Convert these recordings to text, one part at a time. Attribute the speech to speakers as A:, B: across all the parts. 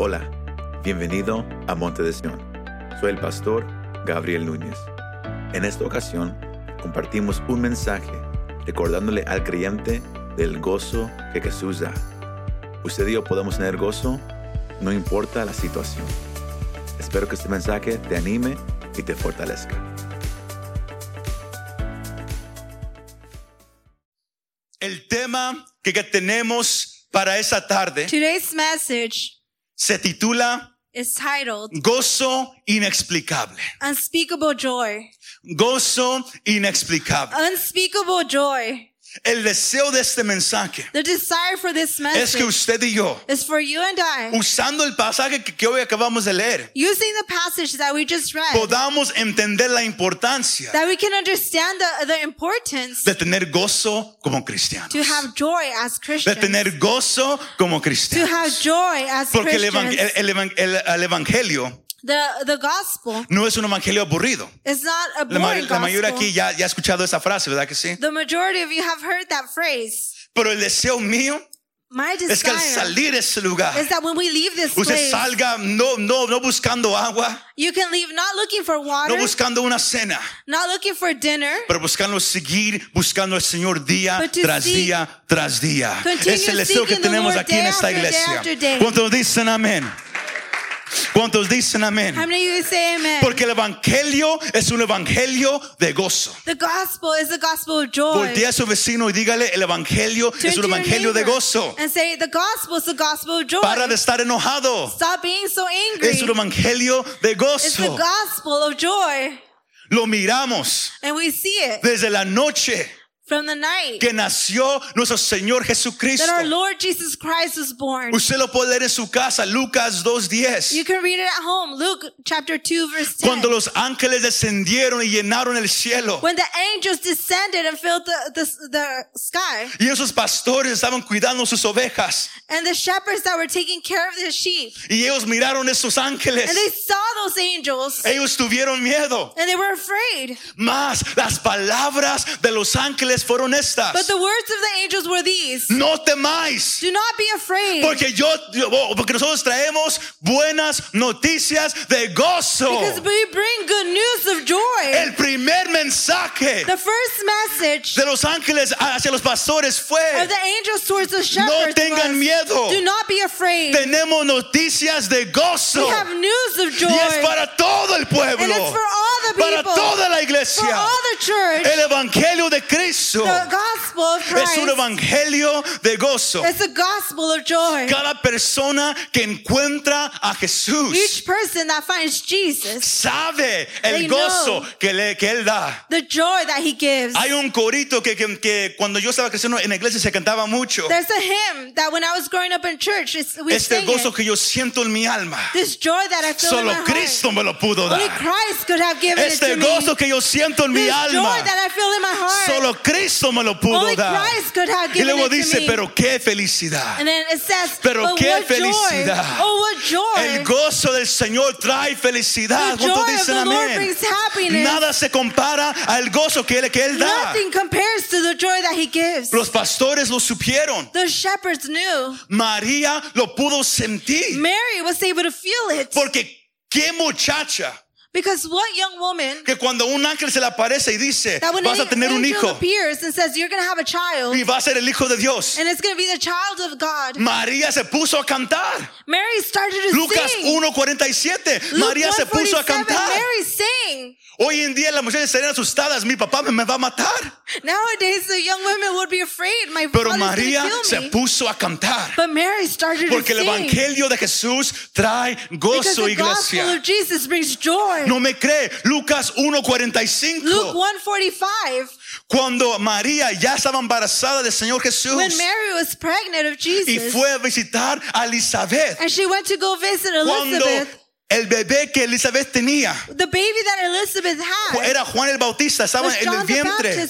A: Hola, bienvenido a Monte de Sion. Soy el pastor Gabriel Núñez. En esta ocasión compartimos un mensaje recordándole al creyente del gozo que Jesús da. Usted y yo podemos tener gozo, no importa la situación. Espero que este mensaje te anime y te fortalezca.
B: El tema que tenemos para esa tarde
C: Today's message
B: se titula
C: is titled
B: Gozo inexplicable.
C: Unspeakable Joy.
B: Gozo inexplicable.
C: Unspeakable Joy.
B: El deseo de este mensaje
C: The desire for this
B: es que
C: message
B: usted y yo,
C: is for you and I,
B: usando el pasaje que, que hoy acabamos de leer,
C: using the passage that we just read,
B: podamos entender la importancia
C: that we can understand the, the importance
B: de tener gozo como cristianos.
C: to have joy as
B: De
C: Christians.
B: tener gozo como
C: To
B: cristianos.
C: have joy as
B: Porque el,
C: Christians.
B: el- el evan- el- el evangelio
C: The, the gospel
B: no es un evangelio aburrido.
C: is not a
B: La,
C: boring
B: la mayoría
C: gospel.
B: aquí ya, ya ha escuchado esa frase, ¿verdad que sí?
C: The majority of you have heard that phrase.
B: Pero el deseo mío
C: My
B: es que al salir de ese lugar,
C: is that when we leave this
B: usted
C: place,
B: salga no, no, no buscando agua,
C: you can leave not looking for
B: no
C: water,
B: buscando una cena,
C: not looking for dinner,
B: pero buscando seguir buscando al Señor día tras
C: seek-
B: día tras día. Es el deseo que
C: the
B: tenemos aquí en
C: day
B: esta iglesia.
C: after day.
B: ¿Cuántos dicen amén? ¿Cuántos dicen amén?
C: How many of you say amen?
B: Porque el evangelio es un evangelio de gozo.
C: the gospel is the gospel of joy.
B: Voltea a su vecino y dígale, el evangelio
C: Turn
B: es un evangelio de gozo.
C: And say, the gospel is the gospel of joy.
B: Para de estar enojado.
C: Stop being so angry.
B: Es un evangelio de
C: it's the
B: gozo.
C: gospel of joy.
B: Lo miramos
C: And we see it
B: desde la noche
C: from the night
B: que nació nuestro Señor Jesucristo.
C: that our Lord Jesus Christ was born.
B: Usted lo puede leer en su casa, Lucas
C: You
B: 2.10.
C: can read it at home. Luke chapter 2 verse 10.
B: Cuando los ángeles descendieron y llenaron el cielo.
C: when the angels descended and filled the, the, the sky.
B: Y esos pastores estaban cuidando sus ovejas.
C: And the shepherds that were taking care of the sheep.
B: Y ellos miraron esos ángeles.
C: And they saw those angels.
B: Ellos tuvieron miedo.
C: And they were afraid.
B: Más las palabras de los ángeles fueron
C: But the words of the angels were these.
B: No temáis.
C: Do not be afraid.
B: Porque yo, porque nosotros traemos buenas noticias de gozo.
C: Because we bring good news of joy.
B: El primer mensaje
C: The first message
B: de los ángeles hacia los pastores fue,
C: of the angels towards the
B: no
C: shepherds
B: tengan
C: was,
B: miedo.
C: do not be afraid.
B: Tenemos noticias de gozo.
C: We have news of joy.
B: Y es para todo el
C: and it's for all the
B: Para
C: people.
B: toda la
C: for all the church.
B: El evangelio de Cristo
C: the gospel of
B: es un evangelio de gozo.
C: it's a gospel of joy.
B: Cada persona que encuentra a Jesús
C: Each person that finds Jesus,
B: sabe el gozo que, le, que Él da.
C: the joy that he gives.
B: Hay un corito que, que, que cuando yo estaba creciendo en la iglesia se cantaba mucho.
C: There's a hymn that when I was growing up in church, we
B: Este
C: sing
B: gozo
C: it.
B: que yo siento en mi alma.
C: This joy that I feel
B: Solo
C: in my
B: Cristo me lo pudo
C: heart. Only
B: dar.
C: Christ could have given it
B: Este
C: to
B: gozo
C: me.
B: que yo siento en mi alma.
C: joy that I feel in my heart.
B: Solo Cristo me lo pudo
C: Only
B: dar.
C: Christ could have
B: Y
C: given
B: luego
C: it to
B: dice,
C: me.
B: pero qué felicidad.
C: And then it says,
B: Pero
C: but
B: qué
C: what
B: felicidad.
C: joy. Oh, what joy.
B: El gozo del Señor trae felicidad.
C: The
B: ¿Cuántos
C: joy of
B: dicen
C: the Lord brings happiness.
B: Nada se compara al gozo que él, que él da.
C: Nothing compares to the joy that he gives.
B: Los pastores lo supieron.
C: The shepherds knew.
B: María lo pudo sentir.
C: Mary was able to feel it.
B: Porque qué muchacha
C: Because what young woman
B: que cuando un ángel se le aparece y dice,
C: that when
B: vas a
C: an
B: tener un hijo
C: appears and says you're to have a child
B: y va a ser el hijo de Dios.
C: and it's to be the child of God.
B: María se puso a cantar.
C: Mary started to
B: Lucas
C: sing.
B: 1:47.
C: Luke
B: María se puso a cantar.
C: Mary sang.
B: Hoy en día las mujeres estarían asustadas, mi papá me, me va a matar.
C: Nowadays, the young women would be afraid. My
B: Pero María
C: going to
B: se
C: kill me.
B: puso a cantar.
C: But Mary started
B: Porque
C: to
B: el
C: sing.
B: evangelio de Jesús trae
C: Because
B: gozo,
C: the gospel of Jesus brings joy.
B: No me cree. Lucas 1:45.
C: Luke 145,
B: Cuando María ya estaba embarazada del Señor Jesús
C: when Mary was pregnant of
B: y
C: Jesus,
B: fue a visitar a Elizabeth.
C: and she went to go visit
B: Cuando
C: Elizabeth,
B: el bebé que Elizabeth tenía
C: the baby that Elizabeth had
B: era Juan el Bautista, estaba en el vientre.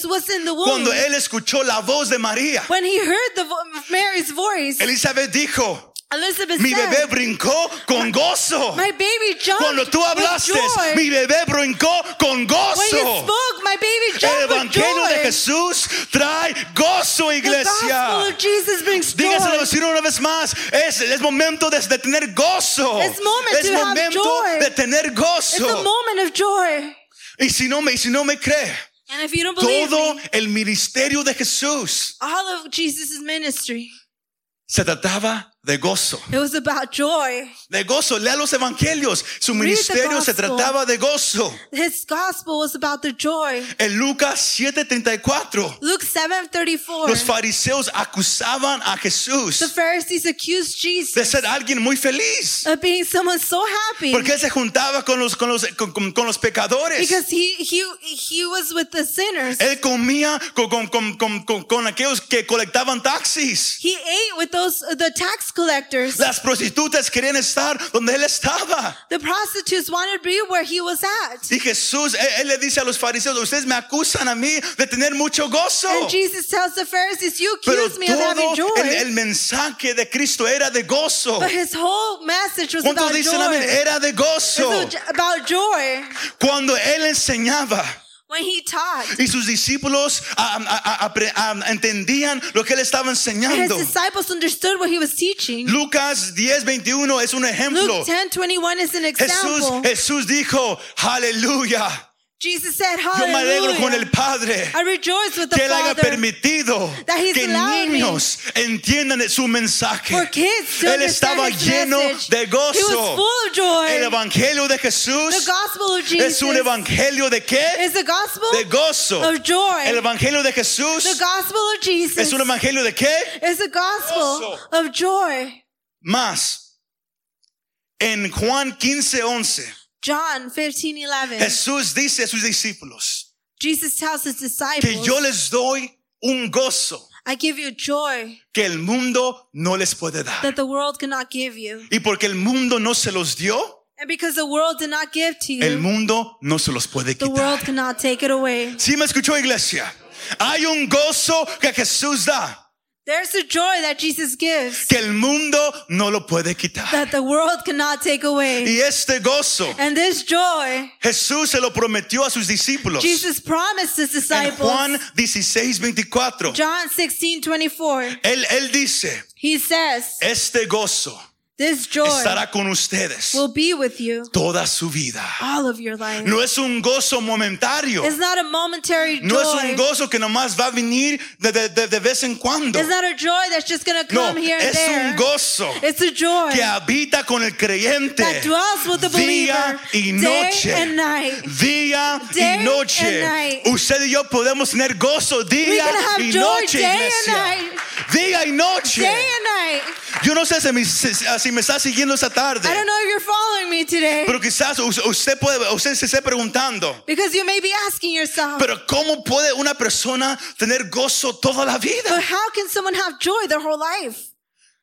B: Cuando él escuchó la voz de María,
C: When he heard the vo- Mary's voice,
B: Elizabeth dijo,
C: Elizabeth
B: Mi
C: said,
B: bebé brincó con gozo.
C: My baby jumped
B: Cuando tú
C: with
B: hablaste,
C: joy.
B: mi bebé brincó con
C: when you
B: gozo.
C: spoke, my baby
B: El
C: jumped with
B: evangelio de
C: joy.
B: Jesús trae gozo,
C: the
B: iglesia.
C: gospel of Jesus brings joy.
B: Dígaselo vecino una vez más. Es, es momento de, de tener gozo.
C: It's moment
B: es
C: to have
B: momento
C: joy.
B: de tener
C: It's a
B: gozo.
C: moment of joy.
B: Y si no me, y si no me cree,
C: And if you don't believe
B: todo
C: me,
B: el ministerio de Jesús
C: all of Jesus' ministry,
B: se trataba de gozo.
C: it was about joy.
B: De gozo. Lea los evangelios. Su
C: Read
B: ministerio se trataba de gozo.
C: His gospel was about the joy.
B: En Lucas 7:34,
C: Luke 7:34.
B: los fariseos acusaban a Jesús
C: The Pharisees accused
B: de
C: Jesus
B: ser alguien muy feliz.
C: of being someone so happy
B: Porque él se juntaba con los, con los, con, con- con los pecadores.
C: because he he he was with the sinners.
B: Él comía con, con, con, con, con- aquellos que colectaban taxis.
C: He ate with those the tax collectors.
B: Las prostitutas querían estar donde él estaba.
C: The prostitutes wanted to be where he was at.
B: Y Jesús, él, él le dice a los fariseos, ustedes me acusan a mí de tener mucho gozo.
C: And Jesus tells the Pharisees, "You
B: Pero
C: accuse me of having joy."
B: el, el mensaje de Cristo era de gozo.
C: But his whole message was
B: ¿Cuántos
C: about
B: dicen
C: joy.
B: Era de gozo.
C: About joy.
B: Cuando él enseñaba
C: When he taught,
B: y sus discípulos ah, ah, apre- ah, entendían lo que él estaba
C: and his disciples understood what he was teaching.
B: Lucas 10, 21 es un ejemplo.
C: Luke 10:21 is an
B: Jesús,
C: example.
B: Jesús dijo, aleluya.
C: Jesus said,
B: Yo me alegro con el. Padre
C: I rejoice with the
B: que él haya permitido
C: that he's
B: que niños entiendan su mensaje.
C: for kids to
B: Él estaba lleno
C: message.
B: de
C: He was
B: gozo.
C: full of joy.
B: El evangelio de
C: The
B: Jesús
C: gospel of
B: es
C: Jesus
B: un evangelio de qué?
C: is the gospel
B: De gozo.
C: of joy.
B: El evangelio de
C: The
B: Jesús
C: gospel of Jesus
B: es un evangelio de qué?
C: is the gospel
B: Gozo.
C: of joy.
B: Más. En Juan 15, 11,
C: John 15:11.
B: Jesús dice a sus discípulos
C: Jesus tells his
B: que
C: disciples,
B: yo les doy un gozo
C: I give you joy
B: que el mundo no les puede dar.
C: that the world cannot give you.
B: Y porque el mundo no se los dio,
C: And because the world did not give to
B: el
C: you,
B: mundo no se los puede
C: the world
B: quitar.
C: cannot take it away.
B: ¿Sí me escuchó iglesia? Hay un gozo que Jesús da
C: There's a joy that Jesus gives
B: que el mundo no lo puede quitar.
C: that the world cannot take away.
B: Y este gozo
C: And this joy,
B: Jesús se lo prometió a sus discípulos.
C: Jesus promised his
B: En
C: disciples.
B: Juan 16, 24.
C: John 16, 24.
B: Él, él dice,
C: He says,
B: este gozo
C: This joy
B: estará con ustedes
C: will be with you
B: toda su vida.
C: all of your life.
B: No es un gozo momentario.
C: It's not a momentary
B: No es
C: joy.
B: un gozo que nomás va a venir de, de- de- de vez en cuando.
C: It's not a joy that's just going to
B: No,
C: come here and
B: es
C: there.
B: un gozo
C: It's a joy
B: que habita con el creyente
C: that dwells with the
B: día y
C: day
B: noche.
C: and night.
B: Día
C: Day
B: y noche.
C: and night.
B: Usted y yo podemos tener gozo
C: We
B: día
C: can have
B: y
C: joy
B: noche,
C: day and
B: iglesia.
C: night.
B: Día y noche.
C: Day and night.
B: Yo no sé si me, si- si me está siguiendo esta tarde,
C: I don't know if you're following me today
B: pero quizás us- usted puede, usted se esté preguntando,
C: because you may be asking yourself,
B: pero ¿cómo puede una persona tener gozo toda la
C: but
B: vida?
C: how can someone have joy their whole life?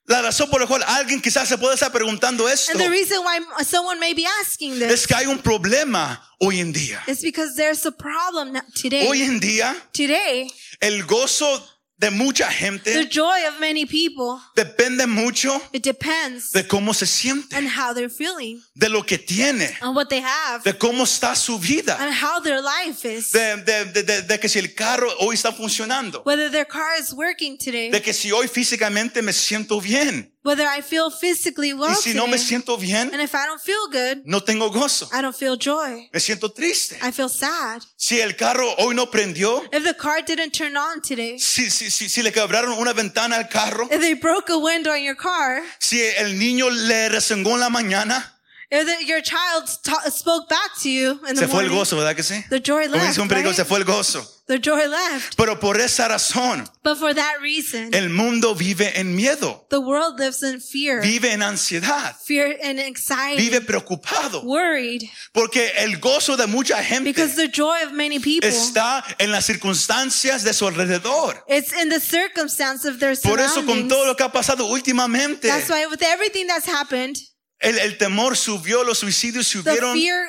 B: La razón por la cual alguien quizás se puede estar preguntando esto
C: And the reason why someone may be asking this
B: es que hay un problema hoy en día.
C: is because there's a problem today.
B: Hoy en día,
C: Today,
B: el gozo de mucha
C: the
B: gente
C: joy of many people,
B: depende mucho
C: it depends
B: de cómo se siente,
C: on how they're feeling,
B: de lo que tiene,
C: on what they have,
B: de cómo está su vida,
C: on how their life is.
B: de, de- de- de- de que si el carro hoy está funcionando,
C: Whether their car is working today,
B: de que si hoy físicamente me siento bien
C: whether I feel physically well
B: y si no me
C: today,
B: siento bien,
C: and if I don't feel good,
B: no tengo gozo,
C: I don't feel joy.
B: me siento triste.
C: I feel sad.
B: Si el carro hoy no prendió,
C: If the car didn't turn on today,
B: si, si, si, si le quebraron una ventana al carro,
C: if they broke a window on your car,
B: si el niño le rezongó en la mañana,
C: your child spoke back to you in the
B: se fue el gozo, ¿verdad que sí?
C: the joy
B: Como
C: left.
B: dice un perico,
C: right?
B: se fue el gozo.
C: The joy left.
B: Pero por esa razón,
C: But for that reason,
B: el mundo vive en miedo,
C: the world lives in fear,
B: vive en ansiedad,
C: fear and anxiety,
B: vive preocupado.
C: worried,
B: Porque el gozo de mucha gente
C: because the joy of many people
B: está en las circunstancias de su alrededor.
C: it's in the circumstance of their
B: Por eso con
C: surroundings.
B: todo lo que ha pasado últimamente,
C: That's why with everything that's happened,
B: el, el temor subió, los suicidios
C: the
B: subieron,
C: fear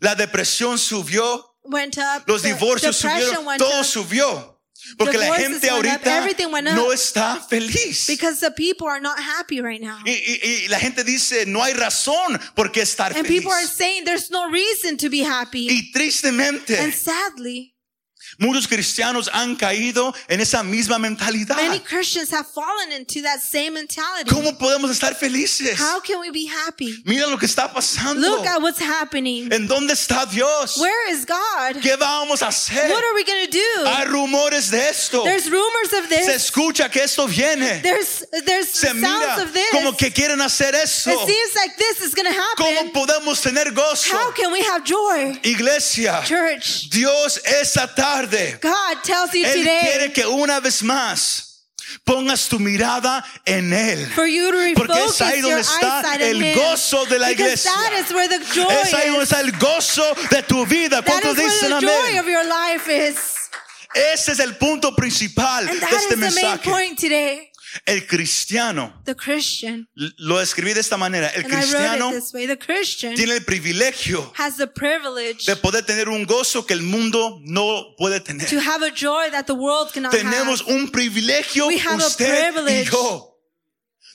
B: la depresión subió,
C: went up,
B: los divorcios subieron,
C: went
B: todo
C: up,
B: subió. Porque la gente ahorita
C: up.
B: no está feliz.
C: Because the people are not happy right now.
B: Y, y- y la gente dice, no hay razón por qué estar
C: And
B: feliz.
C: people are saying there's no reason to be happy.
B: Y tristemente,
C: And sadly,
B: muchos cristianos han caído en esa misma mentalidad.
C: many Christians have fallen into that same mentality.
B: ¿Cómo podemos estar felices?
C: How can we be happy?
B: Mira lo que está pasando.
C: Look at what's happening.
B: ¿En dónde está Dios?
C: Where is God?
B: ¿Qué vamos a hacer?
C: What are we going to
B: Hay
C: do?
B: rumores de esto.
C: There's rumors of
B: Se
C: this.
B: escucha que esto viene.
C: There's there's
B: Se
C: sounds of this.
B: como que quieren hacer eso.
C: It seems like this is going to
B: ¿Cómo
C: happen.
B: podemos tener gozo?
C: How can we have joy?
B: Iglesia,
C: Church,
B: Dios esta tarde,
C: God tells you
B: Él quiere
C: today
B: que una vez más pongas tu mirada en Él.
C: for you to
B: Porque es ahí donde está el gozo de la iglesia.
C: that is where the joy
B: Es ahí donde
C: is.
B: está el gozo de tu vida.
C: That
B: ¿Cuántos dicen amén?
C: of your life is.
B: Ese es el punto principal de este mensaje. El cristiano,
C: The Christian,
B: lo escribí de esta manera, el cristiano
C: way,
B: tiene el privilegio
C: has the privilege
B: de poder tener un gozo que el mundo no puede tener.
C: to have a joy that the world cannot
B: Tenemos
C: have.
B: un privilegio
C: We have a
B: usted y
C: privilege.
B: yo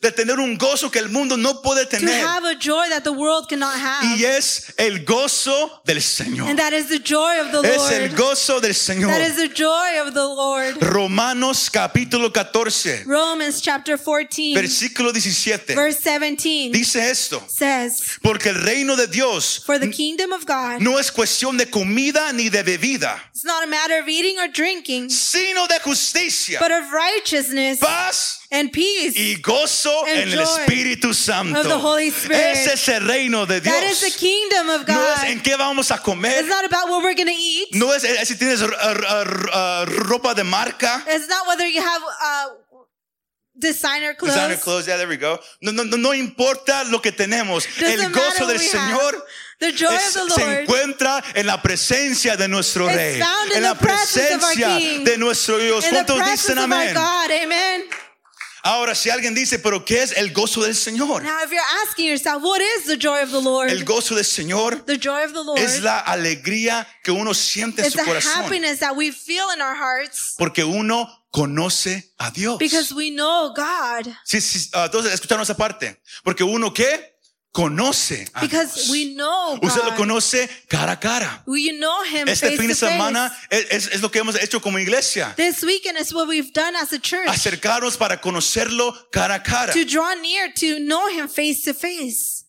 B: de tener un gozo que el mundo no puede
C: To
B: tener
C: have a joy that the world cannot have.
B: y es el gozo del Señor.
C: And that is the joy of the
B: Es el
C: Lord.
B: gozo del Señor.
C: That is the joy of the Lord.
B: Romanos capítulo 14,
C: Romans chapter 14,
B: versículo 17.
C: verse 17
B: Dice esto,
C: says,
B: porque el reino de Dios
C: For the kingdom of God
B: no es cuestión de comida ni de bebida,
C: is not a matter of eating or drinking,
B: sino de justicia,
C: but of righteousness
B: paz
C: and peace.
B: y gozo
C: and
B: en el Espíritu Santo.
C: of the Holy Spirit.
B: Ese es el reino de Dios.
C: That is the kingdom of
B: No es
C: God.
B: en qué vamos a comer.
C: It's not about what we're going to eat.
B: No es eh, si tienes uh, uh, uh, ropa de marca.
C: It's not whether you have uh, designer clothes.
B: Designer clothes, yeah, there we go. No, no, no, no importa lo que tenemos.
C: Doesn't
B: el gozo del Señor
C: have. The joy
B: es-
C: of the
B: se
C: Lord
B: encuentra en la presencia de nuestro
C: It's
B: Rey. En la presencia de nuestro Dios. ¿Cuántos dicen amén? Ahora, si alguien dice, pero ¿qué es el gozo del Señor?
C: Now, if you're asking yourself, what is the joy of the Lord?
B: El gozo del Señor
C: the joy of the Lord
B: es la alegría que uno siente en su
C: the
B: corazón.
C: happiness that we feel in our hearts
B: Porque uno conoce a Dios.
C: because we know God.
B: Sí, sí, ah, entonces, escucharon esa parte. Porque uno qué? Conoce a
C: Because
B: Dios.
C: we know
B: Usted lo conoce cara a cara.
C: We know Him
B: Este
C: face
B: fin de semana es, es- es lo que hemos hecho como iglesia.
C: This weekend is what we've done as a church
B: Acercarnos para conocerlo cara a cara.
C: to draw near to know Him face to face.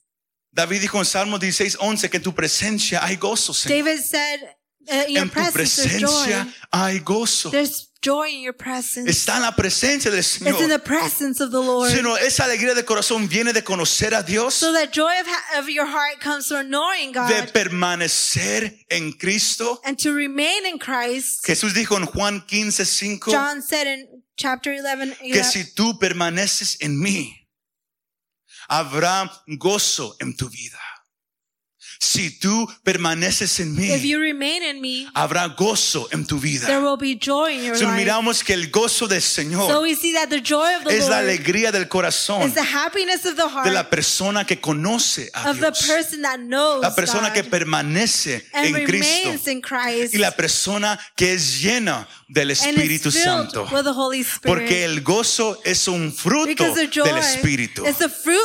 B: David dijo en Salmo 16, 11 que en tu presencia hay gozo, Señor.
C: David said, uh, "In your
B: En tu
C: presence there's joy.
B: presencia hay gozo.
C: There's joy in your presence.
B: Está en la presencia del
C: It's in
B: Señor.
C: the presence of the Lord."
B: Sino esa alegría de corazón viene de conocer a Dios,
C: So that joy of, of your heart comes from knowing
B: de
C: God
B: permanecer en Cristo.
C: and to remain in Christ.
B: Jesús dijo en Juan 15, 5
C: John said in chapter 11,
B: que si tú permaneces en mí, habrá gozo en tu vida. Si tú permaneces en
C: if
B: mí,
C: you remain in me,
B: habrá gozo en tu
C: there
B: vida.
C: will be joy in your
B: Si
C: life.
B: miramos que el gozo del
C: So
B: Señor
C: we see that the joy of the
B: es la
C: Lord
B: alegría del corazón
C: is the happiness of the
B: de
C: heart
B: la persona que conoce a
C: of the
B: Dios.
C: person that knows
B: La persona que permanece
C: and
B: en Cristo
C: in Christ
B: y la persona que es llena del Espíritu Santo. Porque el gozo es un fruto del Espíritu.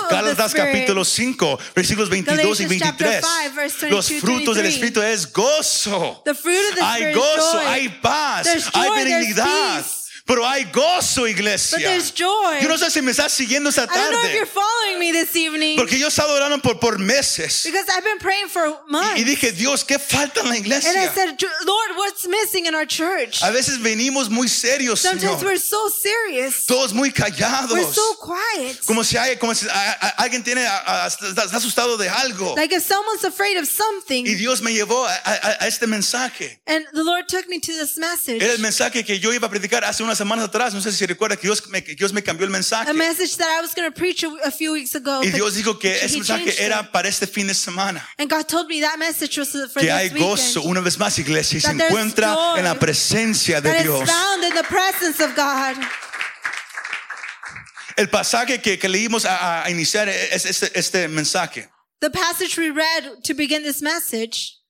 B: Gálatas capítulo 5, versículos 22 y
C: Galatians chapter
B: 23.
C: 5, verse
B: Los
C: 22,
B: frutos del
C: 23.
B: Espíritu es gozo.
C: The fruit of the
B: Hay gozo, hay paz, hay benignidad. Pero hay gozo, iglesia.
C: But there's joy.
B: Yo no sé si me estás siguiendo esta
C: I don't know if
B: tarde.
C: you're following me this evening
B: Porque yo he estado orando por, por meses.
C: because I've been praying for months.
B: Y dije, Dios, ¿qué falta en la
C: and I
B: iglesia?
C: said, Lord, what's missing in our church?
B: A veces venimos muy serios,
C: Sometimes
B: Señor.
C: we're so serious.
B: Todos muy callados.
C: We're so quiet.
B: Como si, hay, como si a- a- alguien tiene, a- está, está asustado de algo.
C: Like if someone's afraid of something.
B: Y Dios me llevó a, este mensaje.
C: And the Lord took me to this message.
B: Era el mensaje que yo iba a predicar hace unas semanas atrás. No sé si recuerda que Dios me, Dios me cambió el mensaje.
C: A message that I was going to preach a, few weeks ago.
B: Y Dios dijo que ese mensaje era para este fin de semana.
C: And God told me that message was for
B: Que
C: this
B: hay gozo
C: weekend.
B: una vez más, iglesia, y se encuentra en la presencia de
C: That is
B: Dios.
C: found in the presence of God.
B: El pasaje que, que leímos a, a iniciar es este, este mensaje.
C: The passage we read to begin this message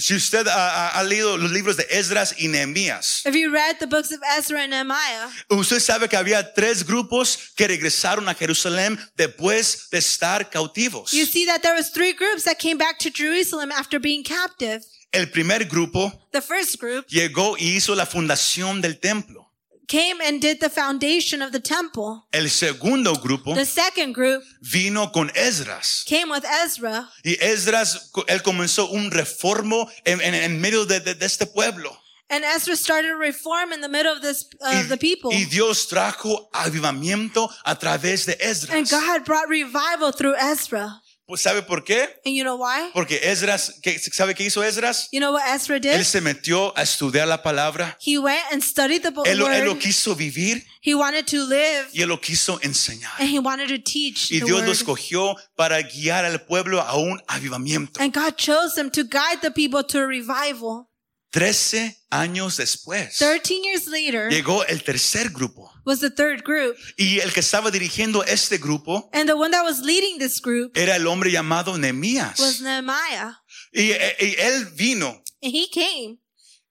B: Si usted ha, ha- leído los libros de Esdras y Nehemías,
C: If you read the books of Ezra and Nehemiah,
B: usted sabe que había tres grupos que regresaron a Jerusalén después de estar cautivos.
C: you see that there was three groups that came back to Jerusalem after being captive.
B: El primer grupo
C: The first group
B: llegó y hizo la fundación del templo.
C: Came and did the foundation of the temple.
B: El segundo grupo
C: The second group
B: vino con Esdras.
C: came with Ezra,
B: Y Esdras, él comenzó un reformo en, en- en medio de, de- de este pueblo.
C: and Ezra started a reform in the middle of this uh, of the people.
B: y Dios trajo avivamiento a través de
C: And God brought revival through Ezra.
B: Pues ¿sabe por qué?
C: And you know why?
B: Porque Esdras, ¿qué- ¿sabe qué hizo Esdras?
C: You know what Ezra
B: Él
C: did?
B: se metió a estudiar la palabra.
C: He went and studied the
B: Él, lo- él quiso vivir
C: He wanted to live
B: y él lo quiso enseñar.
C: and he wanted to teach
B: Y Dios lo escogió para guiar al pueblo a un avivamiento.
C: And God chose him to guide the people to a revival.
B: Trece años después
C: 13 years later
B: llegó el tercer grupo.
C: was the third group.
B: Y el que estaba dirigiendo este grupo
C: And the one that was leading this group
B: era el hombre llamado
C: was
B: Nehemías.
C: Nehemiah.
B: Y, y él vino
C: And he came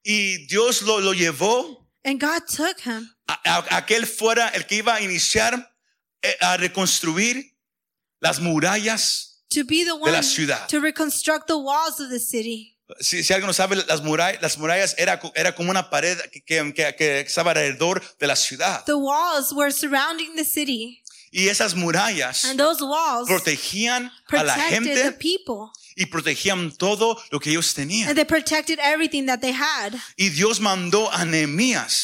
B: y Dios lo, lo llevó
C: and God took him
B: a, a- a que él fuera el que iba a iniciar eh, a reconstruir las murallas.
C: to be the
B: la
C: one
B: ciudad.
C: to reconstruct the walls of the city.
B: Si, si alguien no sabe, las murallas, las murallas era, era como una pared que, que- que- que estaba alrededor de la ciudad.
C: The walls were surrounding the city,
B: Y esas murallas
C: and those walls
B: protegían a la gente
C: people,
B: y protegían todo lo que ellos tenían.
C: and they protected everything that they had.
B: Y Dios mandó a Nehemías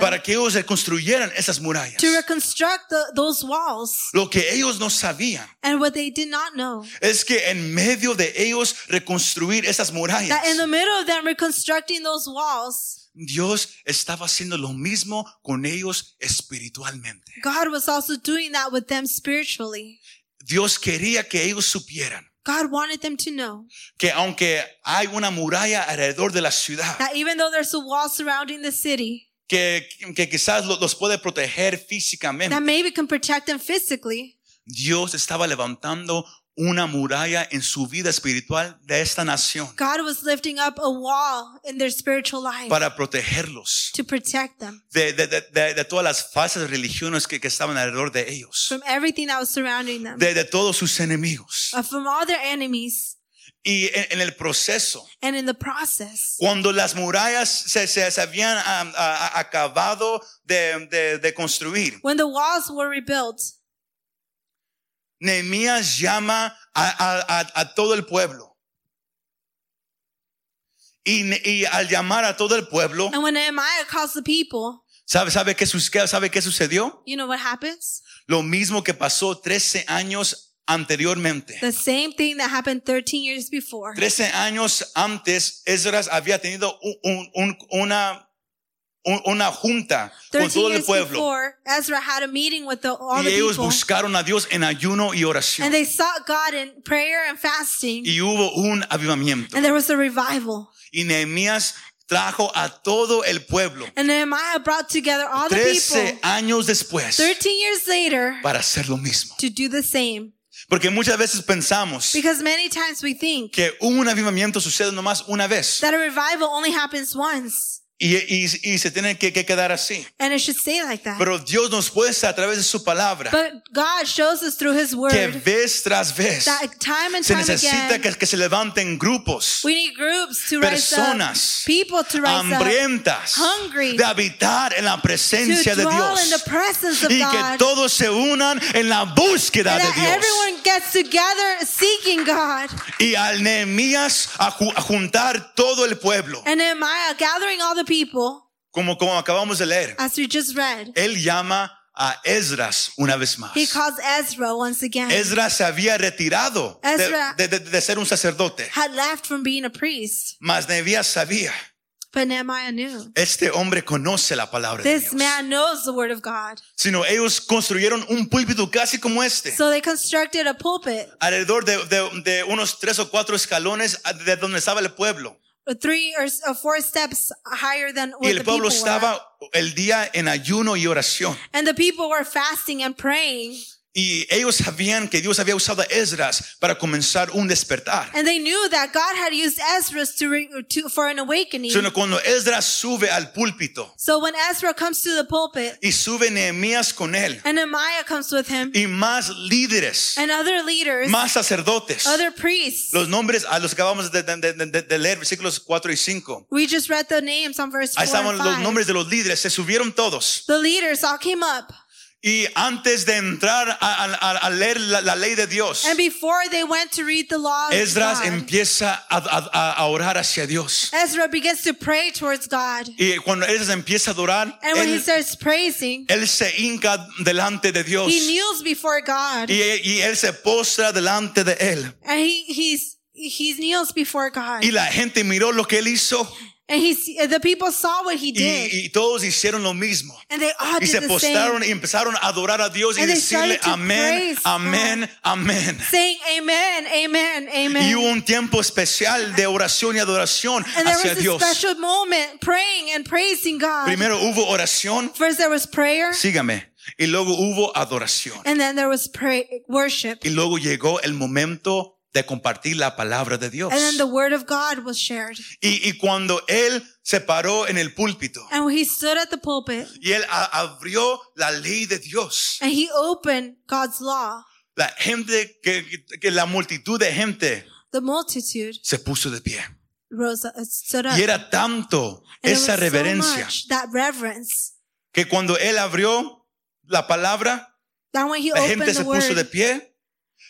B: para que ellos reconstruyeran esas murallas.
C: to reconstruct the, those walls.
B: Lo que ellos no sabían
C: And what they did not know,
B: es que en medio de ellos reconstruir esas murallas,
C: that in the middle of them reconstructing those walls,
B: Dios estaba haciendo lo mismo con ellos espiritualmente.
C: God was also doing that with them spiritually.
B: Dios quería que ellos supieran
C: God wanted them to know
B: que aunque hay una muralla alrededor de la ciudad,
C: that even though there's a wall surrounding the city
B: que, que quizás lo- los puede proteger físicamente,
C: that maybe can protect them physically,
B: Dios estaba levantando una muralla en su vida espiritual de esta nación
C: God was lifting up a wall in their spiritual life
B: para protegerlos
C: to protect them
B: de, de- de- de- de todas las falsas religiones que, que estaban alrededor de ellos,
C: from everything that was surrounding them,
B: de, de todos sus enemigos.
C: uh, from all their enemies.
B: Y en, en el proceso,
C: And in the process,
B: cuando las murallas se, se- se habían ah, ah, acabado de, de- de construir,
C: when the walls were rebuilt,
B: Nehemías llama a, a- a- todo el pueblo. Y, y al llamar a todo el pueblo,
C: people,
B: ¿sabe, sabe, qué, ¿sabe qué sucedió?
C: you know what happens?
B: Lo mismo que pasó 13 años anteriormente.
C: The same thing that happened 13 years before.
B: 13 años antes, Esdras había tenido un- un- un- una, un- una junta con
C: 13
B: todo el pueblo.
C: before, Ezra had a meeting with the, all
B: Y
C: the
B: ellos
C: people.
B: buscaron a Dios en ayuno y
C: And
B: oración.
C: they sought God in prayer and fasting.
B: Y hubo un avivamiento.
C: And there was a revival.
B: Y Nehemías trajo a todo el pueblo
C: And Nehemiah brought together all the
B: 13
C: people
B: años después
C: 13 years later
B: para hacer lo mismo.
C: to do the same.
B: Porque muchas veces pensamos
C: Because many times we think
B: que un avivamiento sucede nomás una vez
C: that a revival only happens once.
B: Y, y- y se tiene que, que quedar así.
C: And it should stay like that.
B: Pero Dios nos muestra a través de su palabra
C: But God shows us through His
B: que
C: Word
B: vez tras vez
C: that time and
B: se
C: time
B: necesita
C: again,
B: que, que se levanten grupos,
C: we need groups to rise up,
B: personas
C: people to rise up,
B: hambrientas
C: hungry,
B: de habitar en la presencia de
C: dwell in
B: Dios
C: the presence of
B: y que todos se unan en la búsqueda de Dios.
C: everyone gets together seeking God.
B: Y al Nehemías a, ju- a juntar todo el pueblo,
C: And Nehemiah gathering all the people,
B: como, como acabamos de leer,
C: as we just read,
B: él llama a Esdras una vez más.
C: he calls Ezra once again.
B: Esdras se había retirado de- de, de- de ser un sacerdote,
C: had left from being a priest,
B: mas Nehemías sabía,
C: but Nehemiah knew.
B: este hombre conoce la palabra de
C: This
B: Dios.
C: man knows the word of God.
B: Sino ellos construyeron un púlpito casi como este,
C: So they constructed a pulpit,
B: alrededor de, de- de unos tres o cuatro escalones de donde estaba el pueblo.
C: Three or uh, four steps higher than
B: Y
C: where
B: el
C: the
B: pueblo
C: people were.
B: el día en ayuno y oración.
C: And the people were fasting and praying.
B: Y ellos sabían que Dios había usado a Esdras para comenzar un despertar.
C: And they knew that God had used Ezra to, re, to for an awakening.
B: Sino cuando Esdras sube al púlpito
C: So when Ezra comes to the pulpit
B: y sube Nehemías con él
C: and Nehemiah comes with him
B: y más líderes,
C: and other leaders,
B: más sacerdotes,
C: other priests.
B: los nombres a los que acabamos de, de- de- de- leer, versículos 4 y 5.
C: We just read the names on verse 4
B: Ahí estaban los
C: 5.
B: nombres de los líderes, se subieron todos.
C: The leaders all came up.
B: Y antes de entrar a, a- a- leer la, la ley de Dios,
C: And before they went to read the law of
B: Esdras
C: God,
B: empieza a, a- a orar hacia Dios.
C: Ezra begins to pray towards God.
B: Y cuando Esdras empieza a adorar,
C: And when he
B: él,
C: starts praising,
B: él se hinca delante de Dios.
C: he kneels before God.
B: Y, y él se postra delante de él.
C: And he, he's, he kneels before God.
B: Y la gente miró lo que él hizo
C: And he, the people saw what he
B: y,
C: did.
B: y todos hicieron lo mismo.
C: And they all
B: Y se
C: the same.
B: postraron y empezaron a adorar a Dios y
C: And
B: decirle amén, amén, amén.
C: Saying amen, amen,
B: Y
C: amen.
B: hubo un tiempo especial de oración y adoración
C: And there
B: hacia
C: was a
B: Dios.
C: special moment praying and praising God.
B: Primero hubo oración,
C: First there was prayer,
B: sígame, y luego hubo adoración.
C: and then there was pray, worship.
B: Y luego llegó el momento de compartir la palabra de Dios.
C: And then the word of God was shared.
B: Y, y cuando él se paró en el púlpito
C: And when he stood at the pulpit
B: y él a- abrió la ley de Dios,
C: and he opened God's law,
B: la gente, que, que la multitud de gente
C: the multitude
B: se puso de pie.
C: rose stood up.
B: Y era tanto
C: And
B: esa
C: so
B: reverencia
C: much, that reverence,
B: que cuando él abrió la palabra,
C: that when he
B: la gente se
C: the
B: puso de
C: word,
B: pie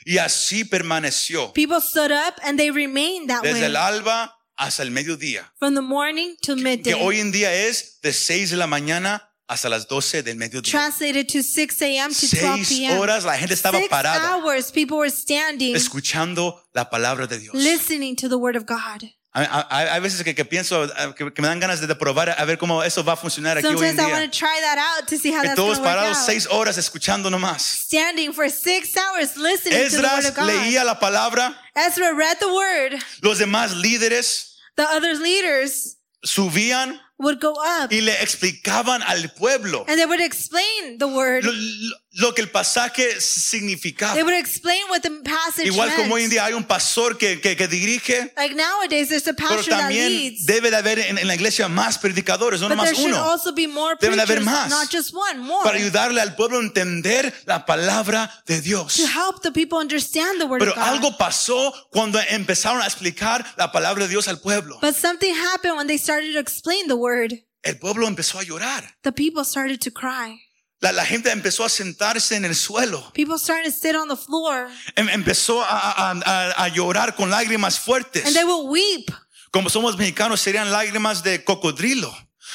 B: y así permaneció
C: people stood up and they remained that
B: desde
C: way
B: el alba hasta el mediodía,
C: from the morning to
B: que
C: midday.
B: hoy en día es de 6 de la mañana hasta las 12 del mediodía.
C: Translated to 6 a.m. to 12
B: Seis
C: p.m.
B: horas la gente estaba
C: Six
B: parada
C: hours people were standing,
B: escuchando la palabra de Dios.
C: listening to the word of God.
B: Hay, veces que, que pienso, que, que me dan ganas de probar a ver cómo eso va a funcionar aquí hoy en
C: Sometimes
B: día. Que todos parados seis horas escuchando nomás.
C: Standing for six hours listening to the word of God.
B: leía la palabra,
C: Ezra read the word.
B: los demás líderes
C: The other leaders
B: subían
C: would go up
B: y le explicaban al pueblo
C: and they would explain the word.
B: lo, lo- lo que el pasaje significaba.
C: They would explain what the passage
B: Igual
C: meant.
B: como hoy en día hay un pastor que, que, que dirige,
C: Like nowadays, there's a
B: pero
C: pastor that
B: también
C: leads.
B: debe de haber en, en la iglesia más predicadores, no
C: But should
B: uno,
C: also be more
B: Deben de haber más.
C: not just one, more.
B: para ayudarle al pueblo a entender la palabra de Dios.
C: to help the people understand the word
B: Pero
C: of God.
B: algo pasó cuando empezaron a explicar la palabra de Dios al pueblo.
C: But something happened when they started to explain the word.
B: El pueblo empezó a llorar.
C: The people started to cry.
B: La, la gente empezó a sentarse en el suelo.
C: People started to sit on the floor
B: Em- empezó a, a- a- llorar con lágrimas fuertes.
C: and they would weep.
B: Como somos mexicanos, serían lágrimas de cocodrilo.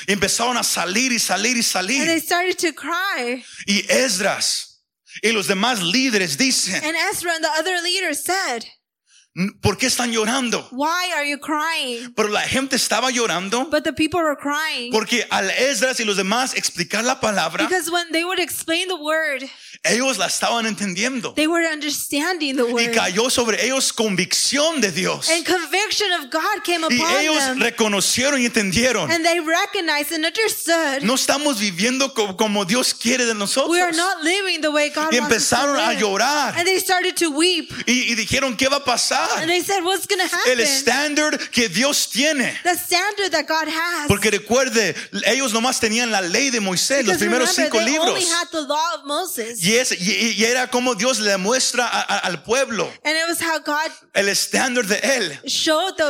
B: Y empezaron a salir y salir y
C: And they
B: salir.
C: started to cry.
B: Y Esdras y los demás líderes dicen,
C: And Ezra and the other leaders said,
B: ¿por qué están llorando?
C: Why are you crying?
B: Pero la gente estaba llorando
C: But the people were crying
B: porque al Esdras y los demás explicar la palabra,
C: because when they would explain the word,
B: ellos la estaban entendiendo.
C: they were understanding the
B: Y
C: word.
B: cayó sobre ellos convicción de Dios.
C: And conviction of God came
B: Y
C: upon
B: ellos
C: them.
B: reconocieron y entendieron.
C: And they recognized and understood
B: No estamos viviendo co- como Dios quiere de nosotros.
C: we are not living the way God
B: Y
C: wants us to
B: empezaron a
C: live.
B: llorar.
C: And they started to weep.
B: Y, y dijeron, ¿qué va a pasar?
C: And they said, What's going to
B: El
C: happen?
B: estándar que Dios tiene.
C: The standard that God has.
B: Porque recuerde, ellos nomás tenían la ley de Moisés, los
C: Because
B: primeros
C: remember,
B: cinco
C: they
B: libros.
C: only had the law of Moses.
B: Y, es, y, y era como Dios le muestra a- a- al pueblo
C: And it was how God
B: el estándar de Él.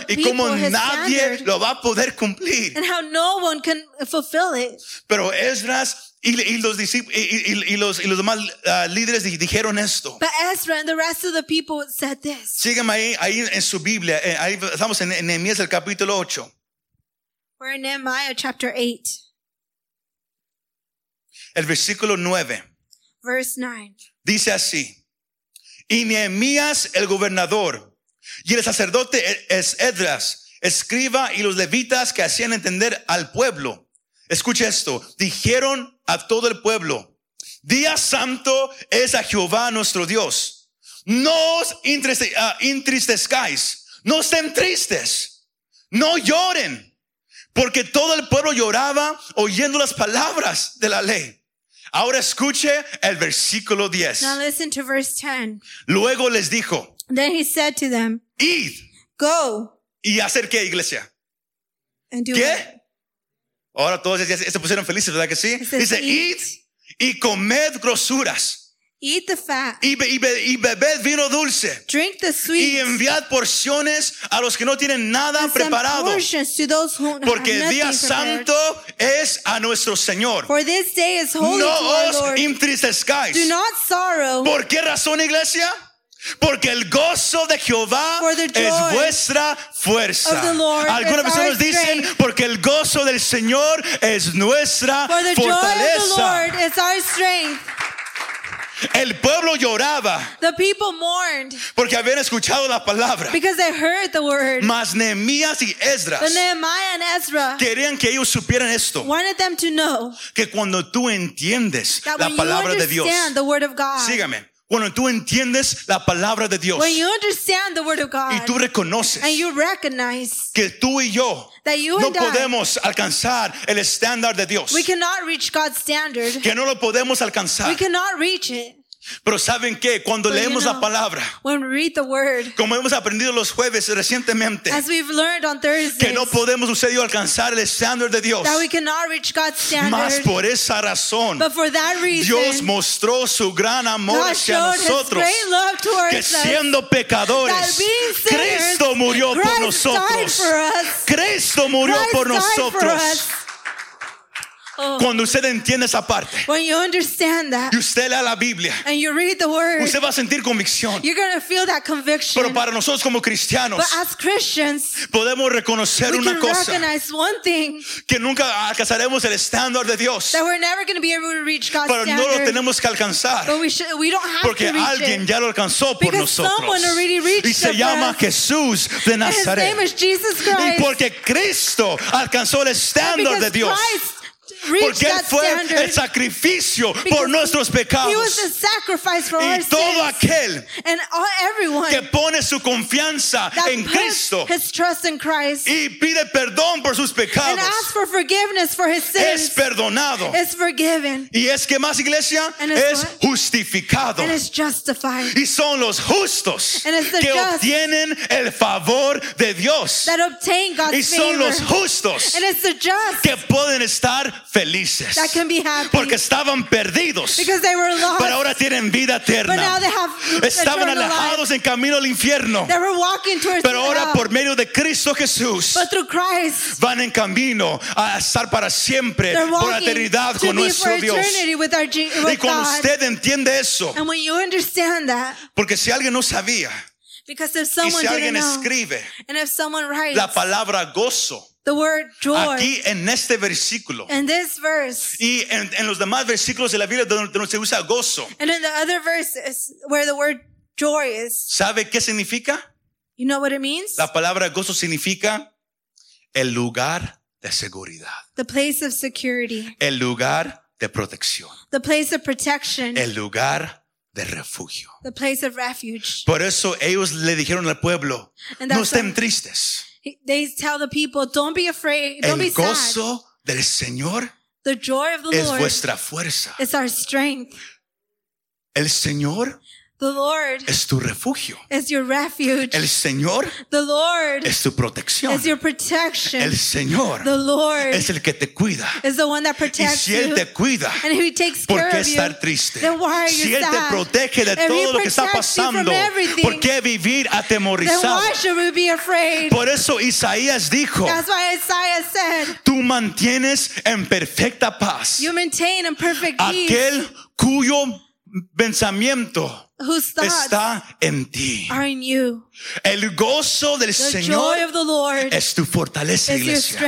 B: Y como nadie
C: standard.
B: lo va a poder cumplir.
C: And how no one can fulfill it.
B: Pero Esdras y, y los, y, y- los, y los demás ah, líderes di- dijeron esto.
C: But Ezra and the rest of the people said this.
B: Sígueme ahí, ahí en su Biblia. eh, Ahí estamos en, en Nehemías el capítulo 8.
C: We're in Nehemiah chapter 8,
B: El versículo 9.
C: Verse 9.
B: Dice así. Y Nehemías el gobernador y el sacerdote es Edras, escriba y los levitas que hacían entender al pueblo. Escucha esto. Dijeron a todo el pueblo, día santo es a Jehová nuestro Dios. No os ah, entristezcáis, no estén tristes, no lloren, porque todo el pueblo lloraba oyendo las palabras de la ley. Ahora escuche el versículo 10.
C: Now listen to verse 10.
B: Luego les dijo,
C: Then he said to them,
B: id
C: Go
B: y hacer qué, iglesia.
C: and do what?
B: ¿Qué? Ahora todos ya se pusieron felices, ¿verdad que sí? Dice, id
C: "Eat."
B: y comed grosuras
C: Eat the fat,
B: y, be- y be- y bebed vino dulce
C: drink the
B: y
C: sweet,
B: enviad porciones a los que no tienen nada preparado.
C: portions to those who
B: Porque el
C: have
B: día
C: nothing prepared.
B: santo es a nuestro Señor.
C: For this day is holy to
B: No
C: our
B: os
C: Lord.
B: entristezcáis.
C: Do not sorrow,
B: ¿Por qué razón, iglesia? Porque el gozo de Jehová
C: For the
B: es
C: joy
B: vuestra fuerza.
C: of the Lord
B: Algunas personas
C: our
B: dicen, porque el gozo del Señor es nuestra fortaleza.
C: Lord is our strength.
B: El pueblo lloraba
C: The people mourned
B: porque habían escuchado la palabra.
C: because they heard the word.
B: Mas Nehemías y Esdras
C: But Nehemiah and Ezra
B: querían que ellos supieran esto,
C: wanted them to know
B: que cuando tú entiendes
C: that
B: la
C: when you
B: palabra de Dios,
C: understand the word of God,
B: sígame, cuando tú entiendes la palabra de Dios
C: when you understand the word of
B: y
C: God,
B: tú reconoces
C: and you recognize
B: que tú y yo
C: that you
B: no
C: and I,
B: alcanzar el estándar de Dios,
C: we cannot reach God's standard.
B: que no lo podemos alcanzar.
C: We cannot reach it.
B: Pero saben que cuando
C: But you
B: leemos la
C: know,
B: palabra,
C: When we read the word,
B: como hemos aprendido los jueves recientemente,
C: as we've learned on
B: que no podemos usted alcanzar el estándar de Dios.
C: that we cannot reach God's
B: Más
C: standard.
B: por esa razón,
C: But for that reason,
B: Dios mostró su gran amor
C: God
B: hacia
C: His
B: nosotros.
C: great love towards
B: Que siendo pecadores,
C: That being sinners,
B: Cristo murió por
C: Christ died
B: nosotros.
C: for us.
B: Cristo murió
C: Christ
B: por
C: died
B: nosotros.
C: Oh,
B: Cuando usted entiende esa parte
C: when you understand that
B: y usted lea la Biblia,
C: and you read the word,
B: usted va a sentir convicción.
C: you're to feel that conviction.
B: Pero para nosotros como cristianos
C: But as Christians,
B: podemos reconocer
C: we
B: una
C: can
B: cosa,
C: recognize one thing
B: que nunca alcanzaremos el estándar de Dios,
C: that we're never going to be able to reach God's
B: pero no lo tenemos que alcanzar.
C: but we should we don't have
B: Porque
C: to reach
B: alguien
C: it.
B: ya lo alcanzó por
C: Because
B: nosotros.
C: already reached
B: Y se llama. Jesús de
C: his
B: Nazaret.
C: name is Jesus
B: Y
C: Christ.
B: porque Cristo alcanzó el estándar de Dios.
C: Christ
B: Porque Él fue el sacrificio por nuestros pecados.
C: sacrifice for our
B: Y todo aquel que pone su confianza en Cristo y pide perdón por sus pecados
C: asks for forgiveness for his
B: es
C: sins
B: perdonado.
C: is forgiven
B: Y es que más iglesia es justificado. Y son los justos que obtienen el favor de Dios. Y son los justos que pueden estar felices.
C: that can be happy
B: Porque estaban perdidos.
C: because they were lost.
B: Pero ahora tienen vida
C: but now
B: eterna.
C: they have
B: Estaban
C: life.
B: alejados en camino al infierno.
C: They were walking towards
B: Pero ahora por medio de Cristo Jesús
C: But through Christ,
B: van en camino a estar para siempre por la eternidad con nuestro Dios.
C: with, our, G-
B: Y
C: with
B: cuando usted entiende eso,
C: And when you understand that,
B: porque si alguien no sabía
C: because if
B: y
C: someone
B: si alguien
C: know,
B: escribe
C: and if someone writes
B: la palabra gozo
C: the word joy
B: aquí en este versículo
C: in this verse,
B: y en, en los demás versículos de la Biblia donde, donde se usa gozo,
C: and in the other verses where the word joy is,
B: ¿sabe qué significa?
C: you know what it means?
B: La palabra gozo significa el lugar de seguridad,
C: The place of security,
B: el lugar de protección,
C: the place of protection,
B: el lugar de refugio.
C: the place of refuge.
B: Por eso ellos le dijeron al pueblo, no estén tristes.
C: They tell the people, don't be afraid, don't be
B: El
C: sad.
B: del Señor
C: The joy of the
B: es
C: Lord
B: vuestra fuerza.
C: is our strength.
B: El Señor
C: The Lord
B: es tu refugio.
C: is your refuge.
B: El Señor
C: The Lord
B: es tu protección.
C: is your protection.
B: El Señor
C: The Lord
B: es el que te cuida.
C: is the one that
B: Y
C: protects
B: si Él
C: you.
B: te cuida,
C: And he takes
B: ¿por
C: care
B: qué estar triste?
C: then why are
B: Si Él te protege de
C: If
B: todo lo que está pasando,
C: everything,
B: ¿por qué vivir
C: Then
B: atemorizado?
C: why should we be afraid?
B: Por eso Isaías dijo,
C: That's why Isaiah said,
B: tú mantienes en perfecta paz
C: you maintain in perfect peace
B: aquel cuyo pensamiento está en ti.
C: are in you.
B: El gozo del
C: The joy
B: Señor
C: of the Lord
B: es tu fortaleza, iglesia.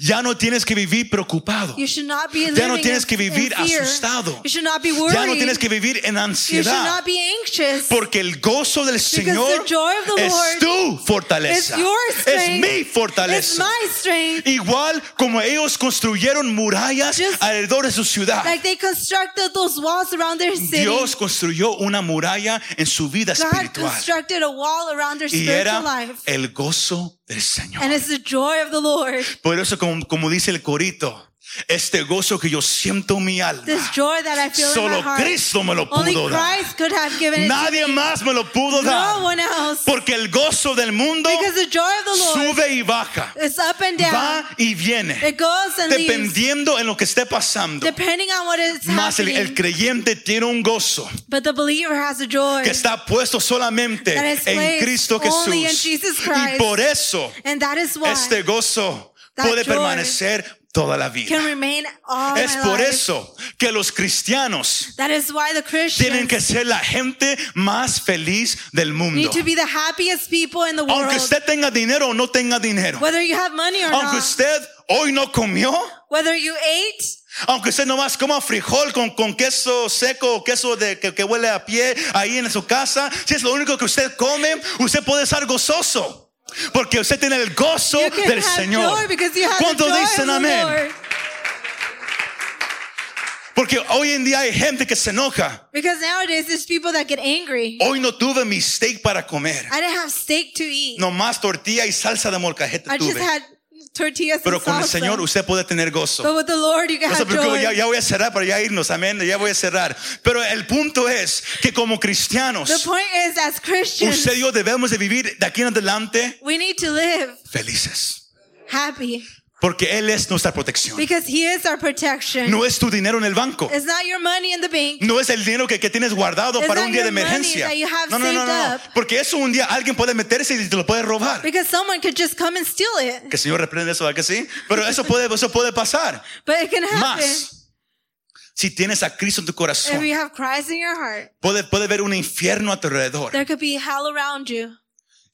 B: Ya no tienes que vivir preocupado.
C: You should not be
B: Ya no tienes
C: in-
B: que vivir asustado.
C: You should not be worried.
B: Ya no tienes que vivir en ansiedad. Porque el gozo del Señor
C: the joy of the
B: es
C: Lord
B: tu fortaleza.
C: your
B: Es
C: strength.
B: mi
C: It's
B: fortaleza. Igual como ellos construyeron murallas
C: Just
B: alrededor de su ciudad.
C: Like they constructed those walls around their city.
B: Dios construyó una muralla en su vida
C: God
B: espiritual.
C: constructed a wall around their
B: Y
C: spiritual
B: era
C: life.
B: el gozo del Señor.
C: And it's the joy of the Lord.
B: Por eso, como, como dice el corito, Este gozo que yo siento en mi alma.
C: This joy that I feel in
B: Solo. Cristo me lo pudo dar.
C: Christ could have given it
B: Nadie más me lo pudo
C: No
B: dar.
C: one else.
B: Porque el gozo del mundo
C: Because the joy of the Lord
B: sube y baja.
C: is up and down.
B: Va y viene. Dependiendo en lo que esté pasando.
C: Depending on what is
B: Más el, el creyente tiene un gozo
C: but the believer has a joy.
B: que está puesto solamente en Cristo Jesús. Y por eso
C: and that is why
B: este gozo puede permanecer toda la
C: can
B: vida.
C: remain all
B: Es por
C: life.
B: eso que los cristianos
C: That is why the Christians
B: tienen que ser la gente más feliz del mundo.
C: need to be the happiest people in the world.
B: Aunque usted tenga dinero o no tenga dinero.
C: whether you have money or
B: Aunque
C: not.
B: usted hoy no comió.
C: whether you ate
B: Aunque usted nomás coma frijol con, con queso seco o queso de, que, que huele a pie ahí en su casa, si es lo único que usted come, usted puede estar gozoso. Porque usted tiene el gozo del Señor.
C: joy because you have the
B: ¿Cuántos
C: joy
B: dicen amén? Porque hoy en día hay gente que se enoja.
C: Because nowadays there's people that get angry.
B: Hoy no tuve mi steak para comer.
C: I didn't have steak to eat.
B: Nomás tortilla y salsa de molcajete
C: I just
B: tuve.
C: had tortillas
B: Pero con el. Señor usted puede tener gozo.
C: But with the Lord you can
B: No se
C: have
B: preocupe, ya, ya voy a cerrar para ya irnos, amén, ya voy a cerrar. Pero el punto es que como cristianos,
C: The point is, as Christians,
B: usted y yo debemos de vivir de aquí en adelante
C: we need to live
B: felices.
C: happy
B: Porque Él es nuestra protección.
C: because He is our protection.
B: No es tu dinero en el banco.
C: It's not your money in the bank.
B: No es el dinero que, que tienes guardado
C: It's
B: para un día de emergencia.
C: that you have
B: No, no, no, no. Porque eso un día alguien puede meterse y te lo puede robar.
C: Because someone could just come and steal it.
B: Que el Señor reprende eso, ¿verdad que sí? Pero eso puede, eso puede pasar.
C: But it can happen
B: Más. Si tienes a Cristo en tu
C: if
B: corazón,
C: you have Christ in your heart.
B: puede, puede ver un infierno a tu alrededor.
C: There could be hell around you,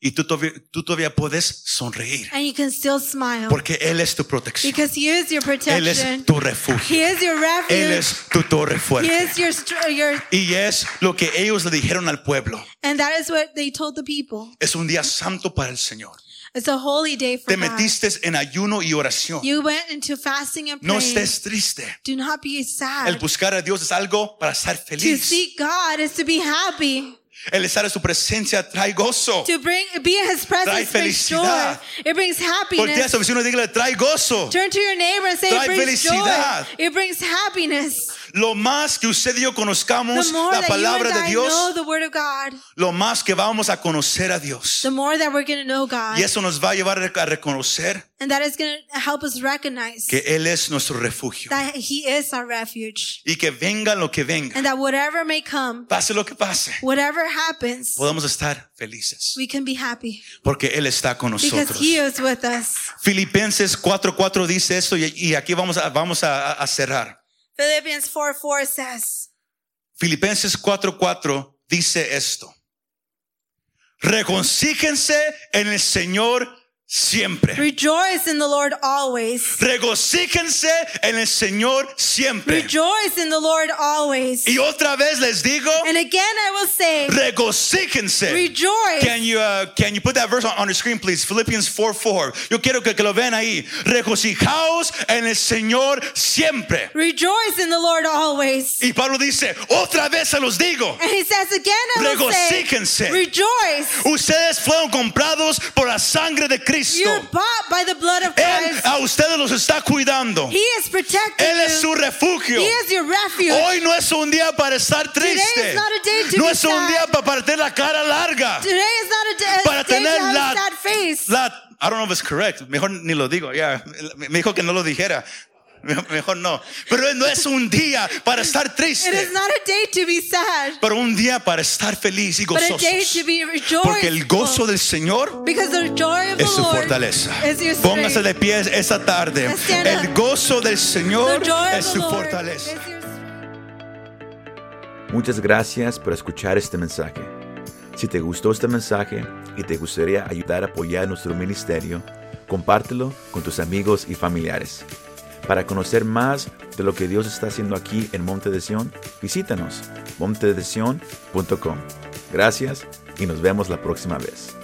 B: Y tú todavía, tú todavía puedes sonreír.
C: and you can still smile
B: Porque Él es tu protección.
C: because He is your
B: Él es
C: protection.
B: tu refugio.
C: He is your
B: Él
C: refuge.
B: es tu torre
C: He
B: fuerte.
C: is your, your,
B: Y es lo que ellos le dijeron al pueblo.
C: and that is what they told the people.
B: Es un día santo para el Señor.
C: It's a holy day for
B: Te
C: God.
B: metiste en ayuno y oración.
C: You went into fasting and
B: No estés triste.
C: Do not be sad.
B: El buscar a Dios es algo para estar
C: To
B: feliz.
C: seek God is to be happy.
B: El estar en su presencia trae gozo.
C: To bring, be in His
B: Trae
C: presence brings joy.
B: felicidad.
C: It brings
B: Voltea a
C: happiness.
B: su vecino y dígale, trae gozo.
C: Turn to your neighbor and say
B: Trae
C: it brings
B: felicidad.
C: joy. It brings happiness.
B: Lo más que usted y yo conozcamos la palabra de Dios,
C: God,
B: lo más que vamos a conocer a Dios.
C: the more that we're going to know God.
B: Y eso nos va a llevar a reconocer
C: And that is going to help us recognize
B: que Él es nuestro refugio.
C: that He is our refuge.
B: Y que venga lo que venga,
C: And that whatever may come,
B: pase lo que pase,
C: whatever happens,
B: podamos estar felices.
C: we can be happy
B: Porque Él está con nosotros.
C: He is with us.
B: Filipenses 4:4 dice esto y, y aquí vamos a, vamos a, a cerrar.
C: Philippians 4 4 says,
B: Filipenses 4:4 dice esto. Regocíjense en el Señor siempre.
C: Rejoice in the Lord always.
B: Regocíjense en el Señor siempre.
C: Rejoice in the Lord always.
B: Y otra vez les digo,
C: And again, I will say,
B: regocíjense.
C: rejoice.
B: Can you, uh, can you put that verse on, on the screen, please? Philippians 4 4. Yo quiero que, que lo vean ahí. Regocijaos en el Señor siempre.
C: Rejoice in the Lord always.
B: Y Pablo dice, otra vez se los digo.
C: And he says again, I will say,
B: Regocíjense.
C: rejoice.
B: Ustedes fueron comprados por la sangre de Cristo.
C: You're bought by the blood of
B: Él
C: Christ.
B: a ustedes los está cuidando.
C: He is protecting
B: Él es su
C: you.
B: refugio.
C: He is your refuge.
B: Hoy no es un día para estar triste.
C: is not a day to
B: No es un día pa- para tener la cara larga.
C: Today is not a day,
B: Para
C: day to have
B: la-
C: sad face.
B: La, I don't know if it's correct. Mejor ni lo digo. Ya, me dijo que no lo dijera. Mejor, no. Pero no es un día para estar
C: It
B: triste.
C: is not a day to be sad,
B: Pero un día para estar feliz y
C: but a day
B: gozosos. Porque el gozo del Señor es su fortaleza.
C: is your
B: Póngase de pie esta tarde. El gozo del
C: The
B: Señor es su fortaleza.
A: Muchas gracias por escuchar este mensaje. Si te gustó este mensaje y te gustaría ayudar a apoyar nuestro ministerio, compártelo con tus amigos y familiares. Para conocer más de lo que Dios está haciendo aquí en Monte de Sion, visítanos montedesion.com. Gracias y nos vemos la próxima vez.